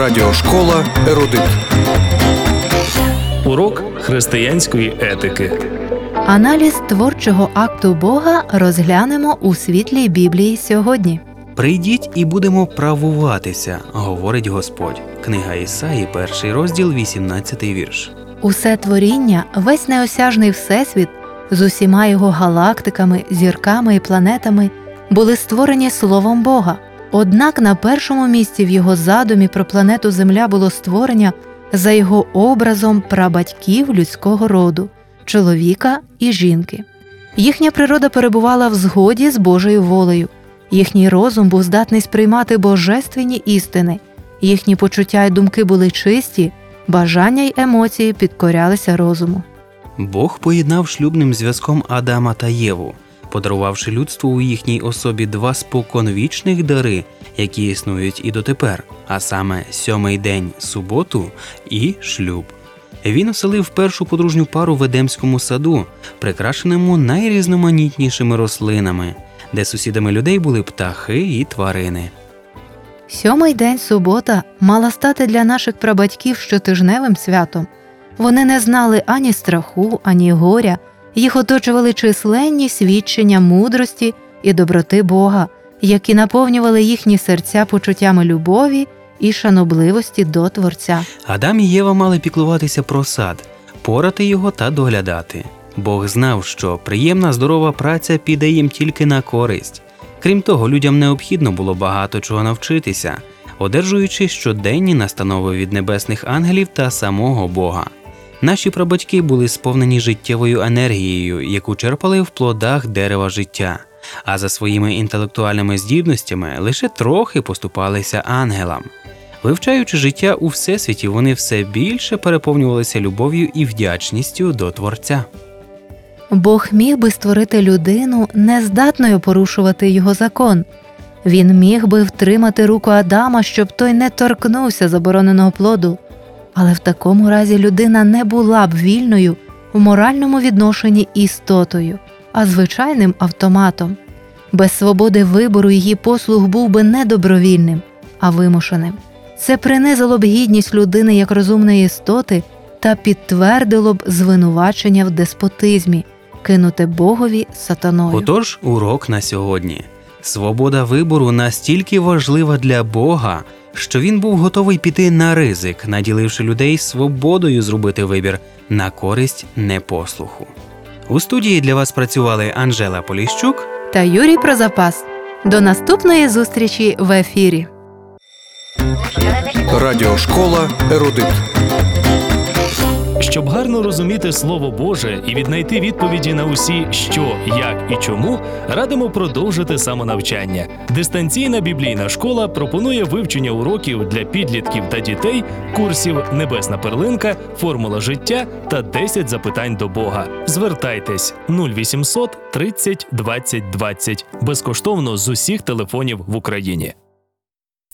Радіошкола Ерудит. Урок християнської етики. Аналіз творчого акту Бога розглянемо у світлі Біблії сьогодні. Прийдіть і будемо правуватися, говорить Господь. Книга Ісаї, перший розділ, 18 вірш. Усе творіння, весь неосяжний всесвіт з усіма його галактиками, зірками і планетами були створені словом Бога. Однак на першому місці в його задумі про планету Земля було створення за його образом прабатьків людського роду чоловіка і жінки. Їхня природа перебувала в згоді з Божою волею. Їхній розум був здатний сприймати божественні істини, їхні почуття й думки були чисті, бажання й емоції підкорялися розуму. Бог поєднав шлюбним зв'язком Адама та Єву, подарувавши людству у їхній особі два споконвічних дари, які існують і дотепер, а саме сьомий день суботу і шлюб. Він оселив першу подружню пару в Едемському саду, прикрашеному найрізноманітнішими рослинами, де сусідами людей були птахи і тварини. Сьомий день субота мала стати для наших прабатьків щотижневим святом. Вони не знали ані страху, ані горя, їх оточували численні свідчення мудрості і доброти Бога, які наповнювали їхні серця почуттями любові і шанобливості до Творця. Адам і Єва мали піклуватися про сад, порати його та доглядати. Бог знав, що приємна здорова праця піде їм тільки на користь. Крім того, людям необхідно було багато чого навчитися, одержуючи щоденні настанови від небесних ангелів та самого Бога. Наші прабатьки були сповнені життєвою енергією, яку черпали в плодах дерева життя, а за своїми інтелектуальними здібностями лише трохи поступалися ангелам. Вивчаючи життя у всесвіті, вони все більше переповнювалися любов'ю і вдячністю до Творця. Бог міг би створити людину, нездатною порушувати його закон. Він міг би втримати руку Адама, щоб той не торкнувся забороненого плоду. Але в такому разі людина не була б вільною в моральному відношенні істотою, а звичайним автоматом. Без свободи вибору її послуг був би не добровільним, а вимушеним. Це принизило б гідність людини як розумної істоти та підтвердило б звинувачення в деспотизмі, кинуте Богові сатаною. Отож, урок на сьогодні. Свобода вибору настільки важлива для Бога, що він був готовий піти на ризик, наділивши людей свободою зробити вибір на користь непослуху. У студії для вас працювали Анжела Поліщук. Та Юрій Прозапас. До наступної зустрічі в ефірі. Радіошкола Ерудит. Щоб гарно розуміти Слово Боже і віднайти відповіді на усі що, як і чому, радимо продовжити самонавчання. Дистанційна біблійна школа пропонує вивчення уроків для підлітків та дітей, курсів Небесна перлинка, формула життя та 10 запитань до Бога. Звертайтесь 0800 30 20 20 безкоштовно з усіх телефонів в Україні.